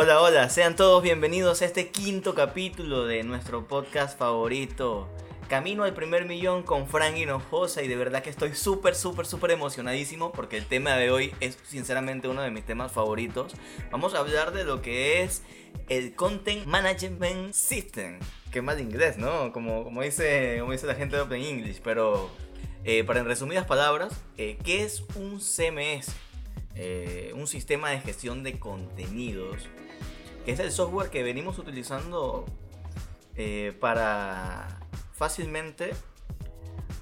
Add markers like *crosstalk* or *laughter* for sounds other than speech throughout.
Hola, hola, sean todos bienvenidos a este quinto capítulo de nuestro podcast favorito. Camino al primer millón con Frank Hinojosa y de verdad que estoy súper, súper, súper emocionadísimo porque el tema de hoy es sinceramente uno de mis temas favoritos. Vamos a hablar de lo que es el Content Management System, más de inglés, ¿no? Como, como, dice, como dice la gente de Open English, pero eh, para en resumidas palabras, eh, ¿qué es un CMS? Eh, un sistema de gestión de contenidos, que es el software que venimos utilizando para fácilmente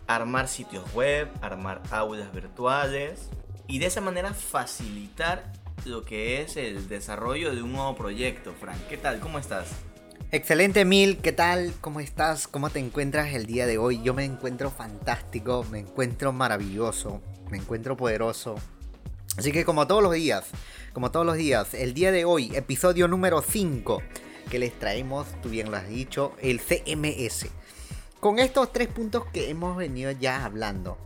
armar sitios web, armar aulas virtuales y de esa manera facilitar lo que es el desarrollo de un nuevo proyecto. Frank, ¿qué tal? ¿Cómo estás? Excelente, Mil. ¿Qué tal? ¿Cómo estás? ¿Cómo te encuentras el día de hoy? Yo me encuentro fantástico, me encuentro maravilloso, me encuentro poderoso. Así que como todos los días, como todos los días, el día de hoy, episodio número 5, que les traemos, tú bien lo has dicho, el CMS. Con estos tres puntos que hemos venido ya hablando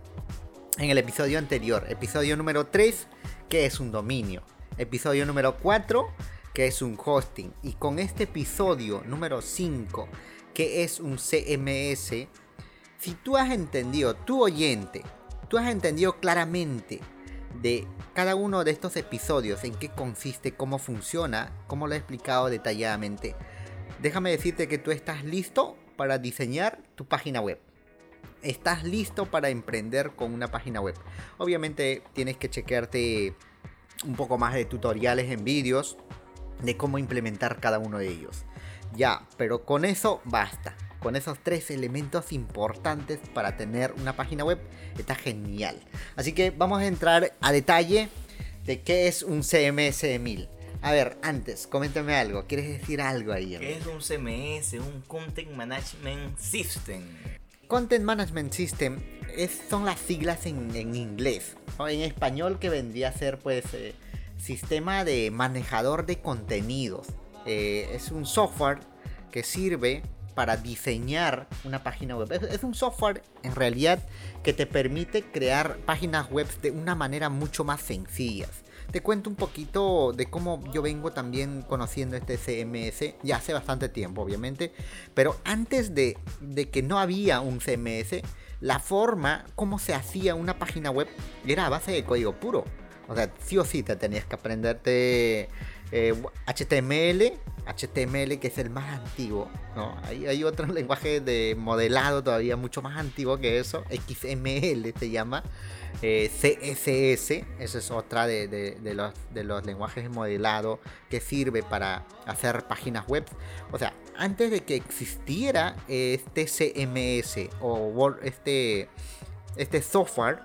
en el episodio anterior, episodio número 3, que es un dominio, episodio número 4, que es un hosting, y con este episodio número 5, que es un CMS, si tú has entendido, tu oyente, tú has entendido claramente de cada uno de estos episodios, en qué consiste, cómo funciona, cómo lo he explicado detalladamente, déjame decirte que tú estás listo para diseñar tu página web. Estás listo para emprender con una página web. Obviamente tienes que chequearte un poco más de tutoriales en vídeos de cómo implementar cada uno de ellos. Ya, pero con eso basta. Con esos tres elementos importantes para tener una página web está genial. Así que vamos a entrar a detalle de qué es un CMS 1000. A ver, antes, coméntame algo. ¿Quieres decir algo ahí? ¿Qué es un CMS? Un Content Management System. Content Management System son las siglas en, inglés. En español que vendría a ser pues eh, sistema de manejador de contenidos. Eh, es un software que sirve para diseñar una página web. es, un software en realidad que te permite crear páginas web de una manera mucho más sencillas te cuento un poquito de cómo yo vengo también conociendo este CMS, ya hace bastante tiempo obviamente, pero antes de, que no había un CMS, la forma, cómo se hacía una página web era a base de código puro. O sea, sí o sí te tenías que aprenderte eh, HTML que es el más antiguo, ¿no? Hay, hay otro *laughs* lenguaje de modelado todavía mucho más antiguo que eso, XML se llama, eh, CSS, esa es otra de, los, de los lenguajes de modelado que sirve para hacer páginas web. O sea, antes de que existiera este CMS o este, este software,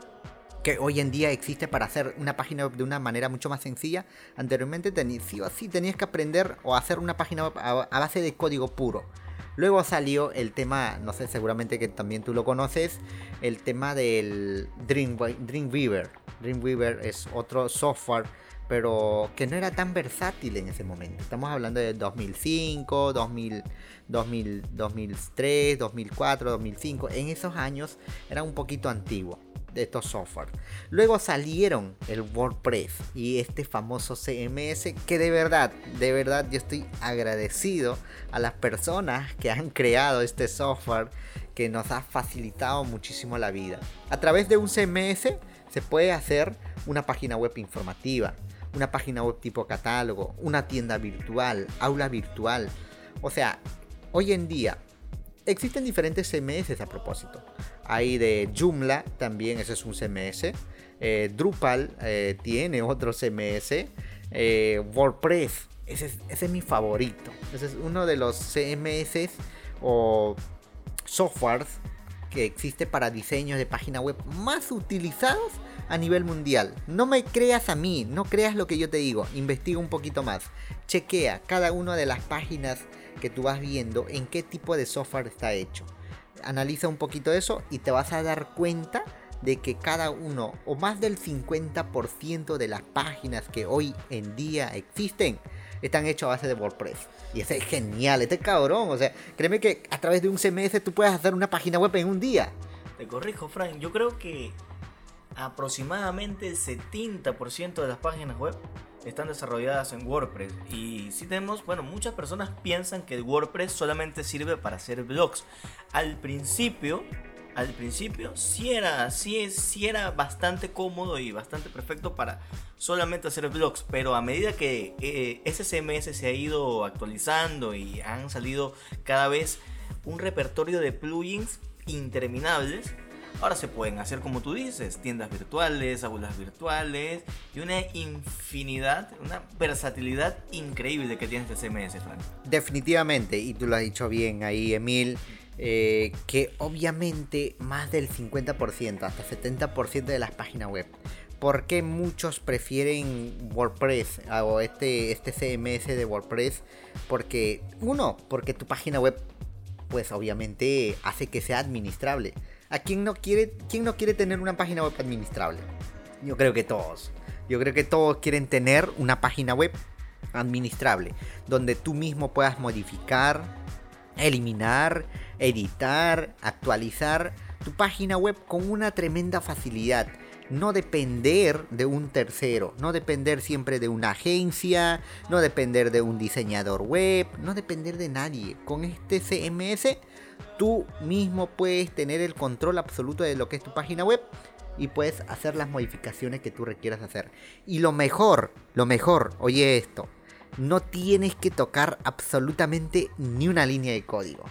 que hoy en día existe para hacer una página web de una manera mucho más sencilla. Anteriormente tenías, sí tenías que aprender o hacer una página web a, base de código puro. Luego salió el tema, no sé, seguramente que también tú lo conoces, el tema del Dream, Dreamweaver. Dreamweaver es otro software, pero que no era tan versátil en ese momento. Estamos hablando de 2005, 2000, 2000, 2003, 2004, 2005. En esos años era un poquito antiguo de estos software. Luego salieron el WordPress y este famoso CMS que de verdad, de verdad yo estoy agradecido a las personas que han creado este software que nos ha facilitado muchísimo la vida. A través de un CMS se puede hacer una página web informativa, una página web tipo catálogo, una tienda virtual, aula virtual. O sea, hoy en día existen diferentes CMS a propósito. Hay de Joomla también, ese es un CMS. Eh, Drupal eh, tiene otro CMS. Eh, WordPress, ese es, mi favorito. Ese es uno de los CMS o softwares que existe para diseños de página web más utilizados a nivel mundial. No me creas a mí, no creas lo que yo te digo, investiga un poquito más. Chequea cada una de las páginas que tú vas viendo en qué tipo de software está hecho. Analiza un poquito eso y te vas a dar cuenta de que cada uno o más del 50% de las páginas que hoy en día existen están hechas a base de WordPress. Y ese es genial, este cabrón. O sea, créeme que a través de un CMS tú puedes hacer una página web en un día. Te corrijo, Frank. Yo creo que aproximadamente el 70% de las páginas web están desarrolladas en WordPress. Y si tenemos, bueno, muchas personas piensan que WordPress solamente sirve para hacer blogs. Al principio, al principio sí era, sí, sí era bastante cómodo y bastante perfecto para solamente hacer blogs, pero a medida que eh, ese CMS se ha ido actualizando y han salido cada vez un repertorio de plugins interminables, Ahora se pueden hacer como tú dices, tiendas virtuales, aulas virtuales y una infinidad, una versatilidad increíble que tiene este CMS, Frank. Definitivamente, y tú lo has dicho bien ahí, Emil. Eh, que obviamente más del 50%, hasta 70% de las páginas web. ¿Por qué muchos prefieren WordPress o este, este CMS de WordPress? Porque, uno, porque tu página web, pues obviamente hace que sea administrable. ¿A quién no quiere, quién no quiere tener una página web administrable? Yo creo que todos. Yo creo que todos quieren tener una página web administrable, donde tú mismo puedas modificar, eliminar, editar, actualizar tu página web con una tremenda facilidad. No depender de un tercero, no depender siempre de una agencia, no depender de un diseñador web, no depender de nadie. Con este CMS tú mismo puedes tener el control absoluto de lo que es tu página web y puedes hacer las modificaciones que tú requieras hacer. Y lo mejor, lo mejor, oye esto, no tienes que tocar absolutamente ni una línea de código.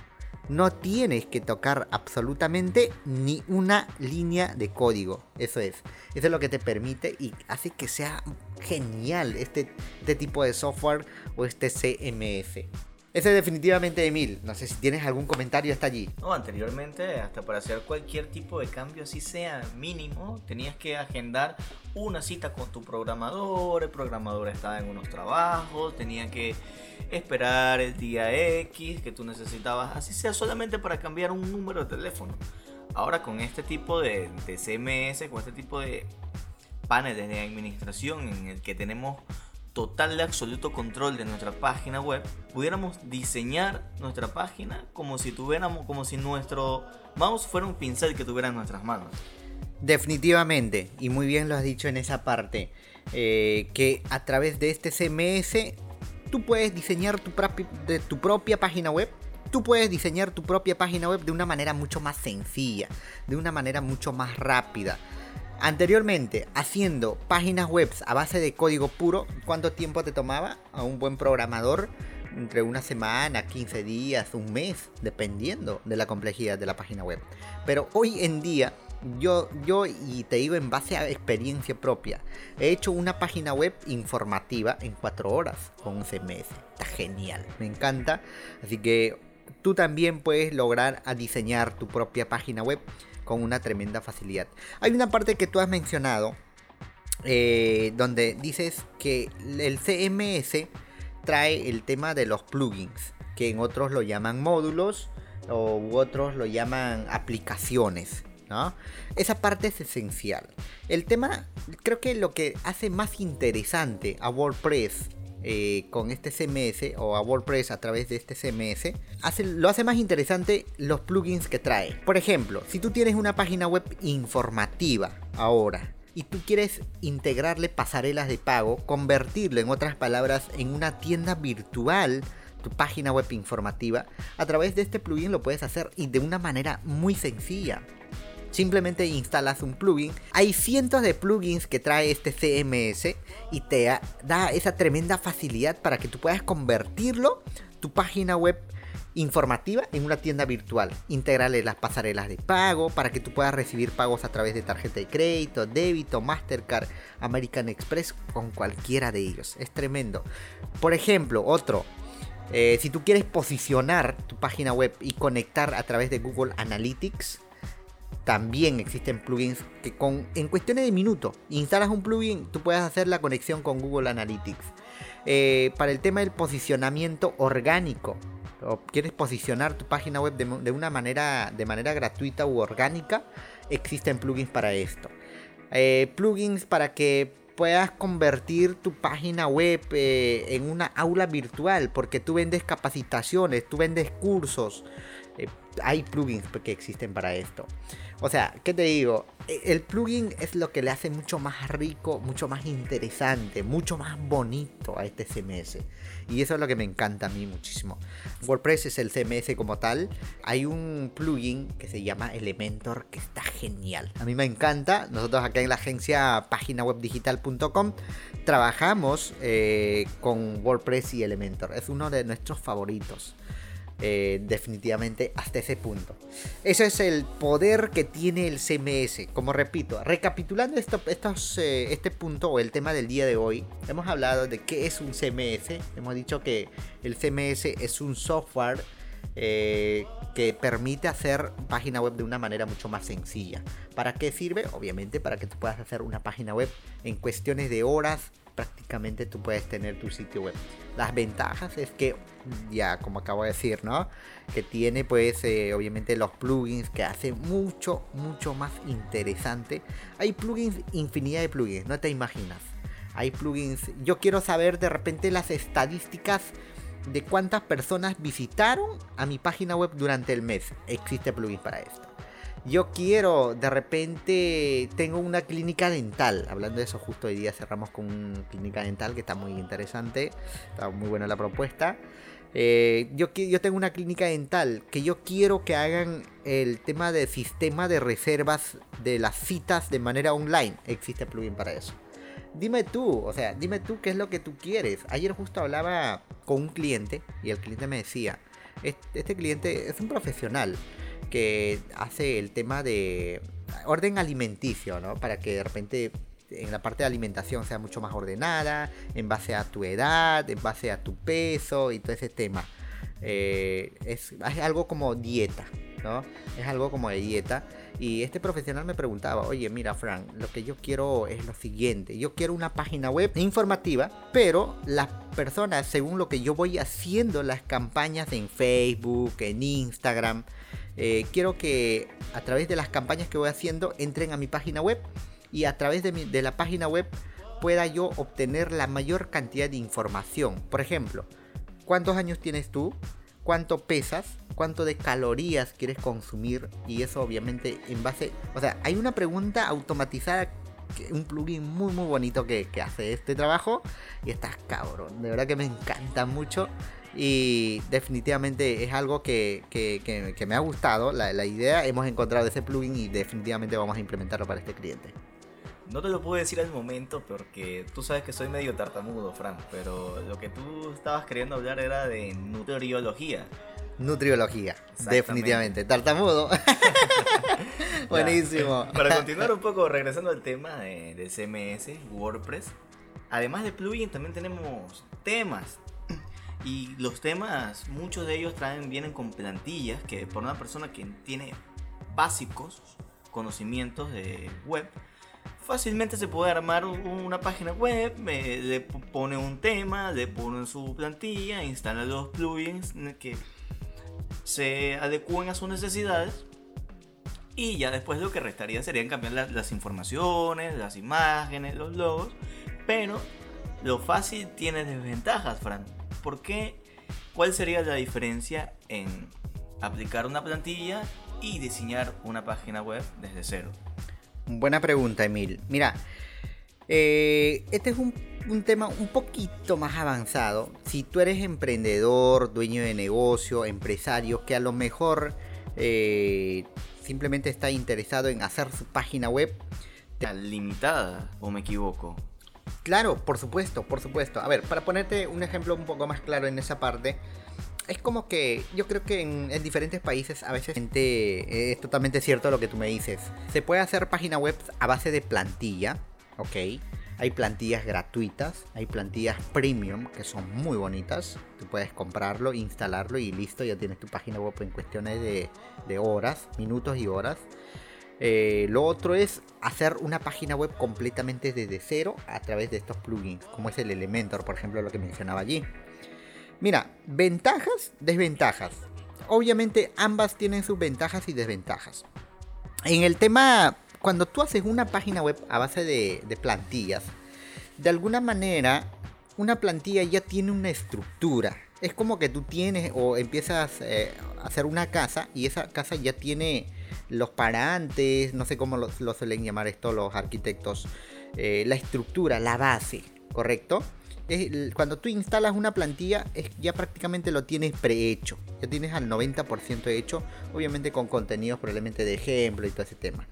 No tienes que tocar absolutamente ni una línea de código. Eso es. Eso es lo que te permite y hace que sea genial este, este tipo de software o este CMS. Ese es definitivamente Emil. No sé si tienes algún comentario hasta allí. No, anteriormente, hasta para hacer cualquier tipo de cambio, así sea mínimo, tenías que agendar una cita con tu programador. El programador estaba en unos trabajos, tenía que esperar el día X que tú necesitabas, así sea solamente para cambiar un número de teléfono. Ahora con este tipo de, de CMS, con este tipo de paneles de administración en el que tenemos total de absoluto control de nuestra página web, pudiéramos diseñar nuestra página como si tuviéramos, como si nuestro mouse fuera un pincel que tuviera en nuestras manos. Definitivamente, y muy bien lo has dicho en esa parte, eh, que a través de este CMS tú puedes diseñar tu propia página web. Tú puedes diseñar tu propia página web de una manera mucho más sencilla, de una manera mucho más rápida. Anteriormente, haciendo páginas web a base de código puro, ¿cuánto tiempo te tomaba a un buen programador? Entre una semana, 15 días, un mes, dependiendo de la complejidad de la página web. Pero hoy en día, yo, yo, y te digo en base a experiencia propia, he hecho una página web informativa en 4 horas con un CMS. Está genial, me encanta. Así que tú también puedes lograr diseñar tu propia página web con una tremenda facilidad. Hay una parte que tú has mencionado eh, donde dices que el CMS trae el tema de los plugins, que en otros lo llaman módulos o u otros lo llaman aplicaciones. ¿no? Esa parte es esencial. El tema, creo que lo que hace más interesante a WordPress eh, con este CMS o a WordPress a través de este CMS, hace, lo hace más interesante los plugins que trae. Por ejemplo, si tú tienes una página web informativa ahora y tú quieres integrarle pasarelas de pago, convertirlo en otras palabras en una tienda virtual, tu página web informativa, a través de este plugin lo puedes hacer y de una manera muy sencilla. Simplemente instalas un plugin. Hay cientos de plugins que trae este CMS y te da esa tremenda facilidad para que tú puedas convertirlo, tu página web informativa en una tienda virtual. Integrarle las pasarelas de pago para que tú puedas recibir pagos a través de tarjeta de crédito, débito, Mastercard, American Express con cualquiera de ellos. Es tremendo. Por ejemplo, otro. Eh, si tú quieres posicionar tu página web y conectar a través de Google Analytics, también existen plugins que con, en cuestiones de minutos instalas un plugin, tú puedes hacer la conexión con Google Analytics. Eh, para el tema del posicionamiento orgánico, o quieres posicionar tu página web de, una manera, de manera gratuita u orgánica, existen plugins para esto. Eh, plugins para que puedas convertir tu página web eh, en una aula virtual, porque tú vendes capacitaciones, tú vendes cursos, Eh, hay plugins que existen para esto. O sea, ¿qué te digo? E, el plugin es lo que le hace mucho más rico, mucho más interesante, mucho más bonito a este CMS. Y eso es lo que me encanta a mí muchísimo. WordPress es el CMS como tal. Hay un plugin que se llama Elementor que está genial. A mí me encanta. Nosotros acá en la agencia paginawebdigital.com trabajamos eh, con WordPress y Elementor. Es uno de nuestros favoritos. Eh, definitivamente hasta ese punto. Ese es el poder que tiene el CMS. Como repito, recapitulando eh, este punto o el tema del día de hoy, hemos hablado de qué es un CMS. Hemos dicho que el CMS es un software eh, que permite hacer página web de una manera mucho más sencilla. ¿Para qué sirve? Obviamente para que tú puedas hacer una página web en cuestiones de horas, prácticamente tú puedes tener tu sitio web. Las ventajas es que, ya como acabo de decir, ¿no? Que tiene pues eh, obviamente los plugins que hace mucho, mucho más interesante. Hay plugins, infinidad de plugins, no te imaginas. Hay plugins, yo quiero saber de repente las estadísticas de cuántas personas visitaron a mi página web durante el mes. Existe plugins para esto yo quiero, de repente tengo una clínica dental. Hablando de eso, justo hoy día cerramos con una clínica dental que está muy interesante. Está muy buena la propuesta. Eh, yo, yo tengo una clínica dental que yo quiero que hagan el tema del sistema de reservas de las citas de manera online. Existe plugin para eso. Dime tú, o sea, dime tú qué es lo que tú quieres. Ayer justo hablaba con un cliente y el cliente me decía, este cliente es un profesional que hace el tema de orden alimenticio, ¿no? Para que de repente en la parte de alimentación sea mucho más ordenada, en base a tu edad, en base a tu peso y todo ese tema. Eh, es, es, algo como dieta, ¿no? Es algo como de dieta. Y este profesional me preguntaba, oye, mira, Frank, lo que yo quiero es lo siguiente. Yo quiero una página web informativa, pero las personas, según lo que yo voy haciendo, las campañas en Facebook, en Instagram, eh, quiero que a través de las campañas que voy haciendo entren a mi página web y a través de, la página web pueda yo obtener la mayor cantidad de información. Por ejemplo, ¿cuántos años tienes tú? ¿Cuánto pesas? ¿Cuánto de calorías quieres consumir? Y eso obviamente en base... O sea, hay una pregunta automatizada un plugin muy muy bonito que, que, hace este trabajo y está cabrón, de verdad que me encanta mucho y definitivamente es algo que, me ha gustado la, la, idea. Hemos encontrado ese plugin y definitivamente vamos a implementarlo para este cliente. No te lo puedo decir al momento porque tú sabes que soy medio tartamudo, Fran, pero lo que tú estabas queriendo hablar era de nutriología. Nutriología, definitivamente. Tartamudo. *laughs* *laughs* Buenísimo. Para continuar un poco, regresando al tema de, de CMS, WordPress, además de plugin también tenemos temas y los temas, muchos de ellos traen, vienen con plantillas que por una persona que tiene básicos conocimientos de web, fácilmente se puede armar una página web, le pone un tema, le pone su plantilla, instala los plugins que se adecúen a sus necesidades y ya después lo que restaría serían cambiar las informaciones, las imágenes, los logos, pero lo fácil tiene desventajas, Fran. ¿Por qué? ¿Cuál sería la diferencia en aplicar una plantilla y diseñar una página web desde cero? Buena pregunta, Emil. Mira, eh, este es un, tema un poquito más avanzado. Si tú eres emprendedor, dueño de negocio, empresario, que a lo mejor eh, simplemente está interesado en hacer su página web. ¿Limitada o me equivoco? Claro, por supuesto, por supuesto. A ver, para ponerte un ejemplo un poco más claro en esa parte, es como que yo creo que en, diferentes países a veces eh, es totalmente cierto lo que tú me dices. Se puede hacer página web a base de plantilla, ¿ok? Hay plantillas gratuitas, hay plantillas premium que son muy bonitas. Tú puedes comprarlo, instalarlo y listo, ya tienes tu página web en cuestiones de horas, minutos y horas. Eh, lo otro es hacer una página web completamente desde cero a través de estos plugins, como es el Elementor, por ejemplo, lo que mencionaba allí. Mira, ventajas, desventajas. Obviamente ambas tienen sus ventajas y desventajas. En el tema, cuando tú haces una página web a base de, plantillas, de alguna manera una plantilla ya tiene una estructura. es como que tú tienes o empiezas eh, a hacer una casa y esa casa ya tiene los parantes, no sé cómo lo, suelen llamar esto los arquitectos, eh, la estructura, la base, ¿correcto? cuando tú instalas una plantilla, es, ya prácticamente lo tienes prehecho. Ya tienes al 90% hecho, obviamente con contenidos probablemente de ejemplo y todo ese tema.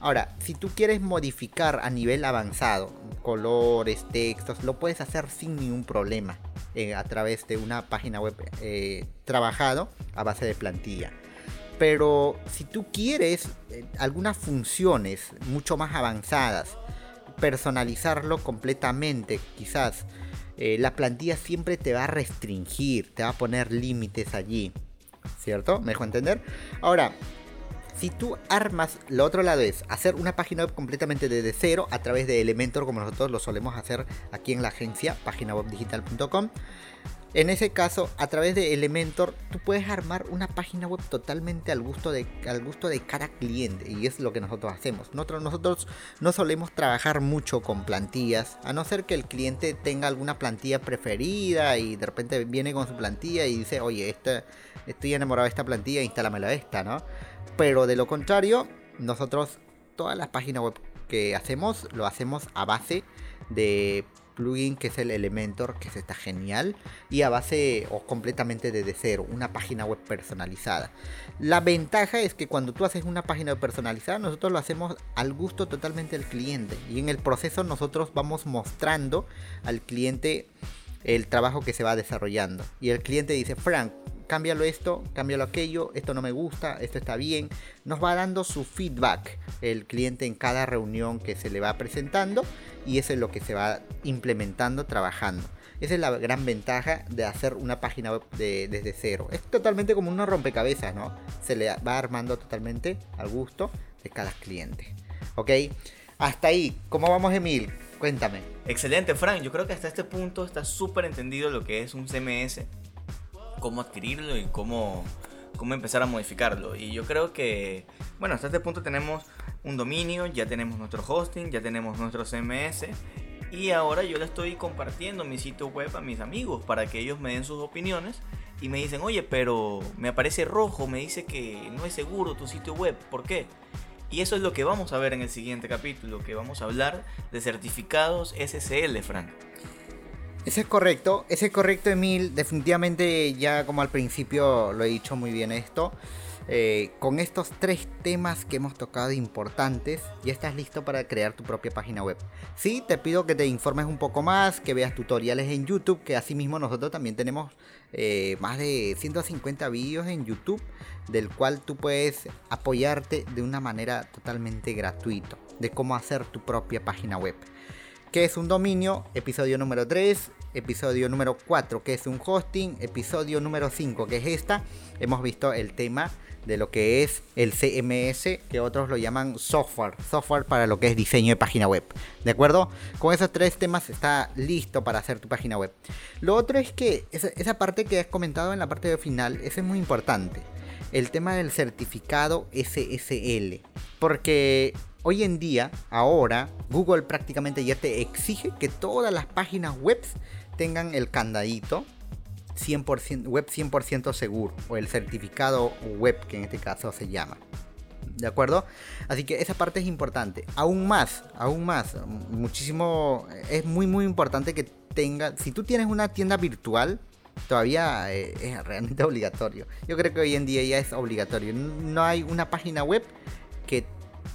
Ahora, si tú quieres modificar a nivel avanzado, colores, textos, lo puedes hacer sin ningún problema eh, a través de una página web eh, trabajado a base de plantilla. Pero si tú quieres eh, algunas funciones mucho más avanzadas, personalizarlo completamente, quizás la plantilla siempre te va a restringir, te va a poner límites allí. ¿Cierto? ¿Me dejo entender? Ahora, si tú armas, lo otro lado es hacer una página web completamente desde cero a través de Elementor, como nosotros lo solemos hacer aquí en la agencia, paginawebdigital.com. En ese caso, a través de Elementor, tú puedes armar una página web totalmente al gusto de, al gusto de cada cliente. Y es lo que nosotros hacemos. Nosotros, no solemos trabajar mucho con plantillas. A no ser que el cliente tenga alguna plantilla preferida y de repente viene con su plantilla y dice, oye, estoy enamorado de esta plantilla, instálamela esta, ¿no? Pero de lo contrario, nosotros todas las páginas web que hacemos lo hacemos a base de plugin que es el Elementor, que está genial, y a base o completamente desde cero, una página web personalizada. La ventaja es que cuando tú haces una página web personalizada, nosotros lo hacemos al gusto totalmente del cliente, y en el proceso nosotros vamos mostrando al cliente el trabajo que se va desarrollando. Y el cliente dice, Frank, cámbialo esto, cámbialo aquello, esto no me gusta, esto está bien. Nos va dando su feedback el cliente en cada reunión que se le va presentando y eso es lo que se va implementando, trabajando. Esa es la gran ventaja de hacer una página web desde cero. Es totalmente como una rompecabezas, ¿no? Se le va armando totalmente al gusto de cada cliente. ¿Ok? Hasta ahí. ¿Cómo vamos, Emil? Cuéntame. Excelente, Frank. Yo creo que hasta este punto está súper entendido lo que es un CMS cómo adquirirlo y cómo, cómo empezar a modificarlo. Y yo creo que, bueno, hasta este punto tenemos un dominio, ya tenemos nuestro hosting, ya tenemos nuestro CMS. Y ahora yo le estoy compartiendo mi sitio web a mis amigos para que ellos me den sus opiniones y me dicen, oye, pero me aparece rojo, me dice que no es seguro tu sitio web, ¿por qué? Y eso es lo que vamos a ver en el siguiente capítulo, que vamos a hablar de certificados SSL, Frank. Ese es correcto, ese es correcto Emil, definitivamente ya como al principio lo he dicho muy bien esto, eh, con estos tres temas que hemos tocado importantes, ya estás listo para crear tu propia página web. Sí, te pido que te informes un poco más, que veas tutoriales en YouTube, que asimismo nosotros también tenemos eh, más de 150 vídeos en YouTube, del cual tú puedes apoyarte de una manera totalmente gratuita, de cómo hacer tu propia página web. ¿Qué es un dominio? Episodio número 3, episodio número 4, que es un hosting, episodio número 5, que es esta. Hemos visto el tema de lo que es el CMS, que otros lo llaman software, software para lo que es diseño de página web. ¿De acuerdo? Con esos tres temas está listo para hacer tu página web. Lo otro es que esa, parte que has comentado en la parte de final, ese es muy importante. El tema del certificado SSL. Porque hoy en día, ahora, Google prácticamente ya te exige que todas las páginas web tengan el candadito 100%, web 100% seguro o el certificado web que en este caso se llama. ¿De acuerdo? Así que esa parte es importante. Aún más, aún más, muchísimo, es muy muy importante que tenga, si tú tienes una tienda virtual, todavía eh, es realmente *laughs* obligatorio. Yo creo que hoy en día ya es obligatorio. No hay una página web que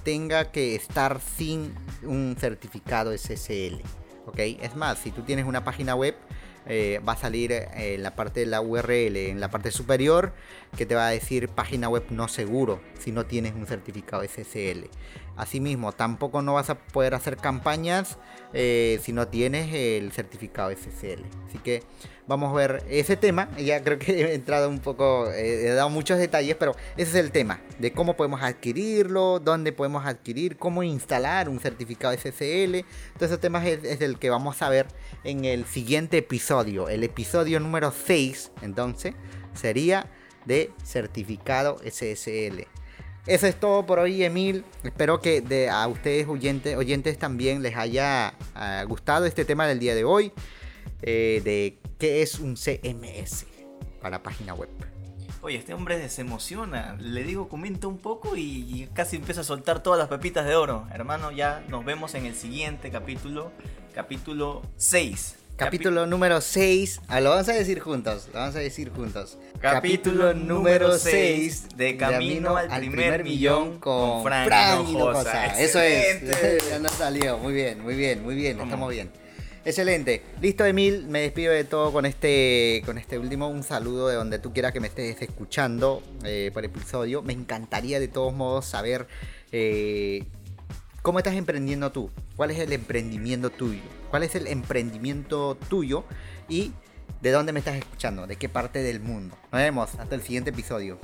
tenga que estar sin un certificado SSL. ¿ok? Es más, si tú tienes una página web, eh, va a salir eh, en la parte de la URL, en la parte superior, que te va a decir página web no seguro si no tienes un certificado SSL. Asimismo, tampoco no vas a poder hacer campañas eh, si no tienes el certificado SSL. Así que vamos a ver ese tema. *laughs* Ya creo que he entrado un poco, he dado muchos detalles, pero ese es el tema de cómo podemos adquirirlo, dónde podemos adquirir, cómo instalar un certificado SSL. Todos esos temas es, es el que vamos a ver en el siguiente episodio, el episodio número 6. Entonces, sería de certificado SSL. Eso es todo por hoy, Emil. Espero que de, a ustedes oyentes, oyentes también les haya ah, gustado este tema del día de hoy. eh, de qué es un CMS para página web. Oye, este hombre se emociona. Le digo, comenta un poco y casi empieza a soltar todas las pepitas de oro. Hermano, ya nos vemos en el siguiente capítulo, capítulo 6. Capítulo número 6. Ah, lo vamos a decir juntos. Lo vamos a decir juntos. Capítulo, número 6 de Camino, al, primer, millón con, Frank, Eso es. *laughs* ya nos salió. Muy bien, muy bien, muy bien. Estamos bien. Excelente. Listo, Emil. Me despido de todo con este, con este último. Un saludo de donde tú quieras que me estés escuchando eh, por episodio. Me encantaría de todos modos saber eh, cómo estás emprendiendo tú. ¿Cuál es el emprendimiento tuyo? ¿Cuál es el emprendimiento tuyo? Y de dónde me estás escuchando. ¿De qué parte del mundo? Nos vemos. Hasta el siguiente episodio.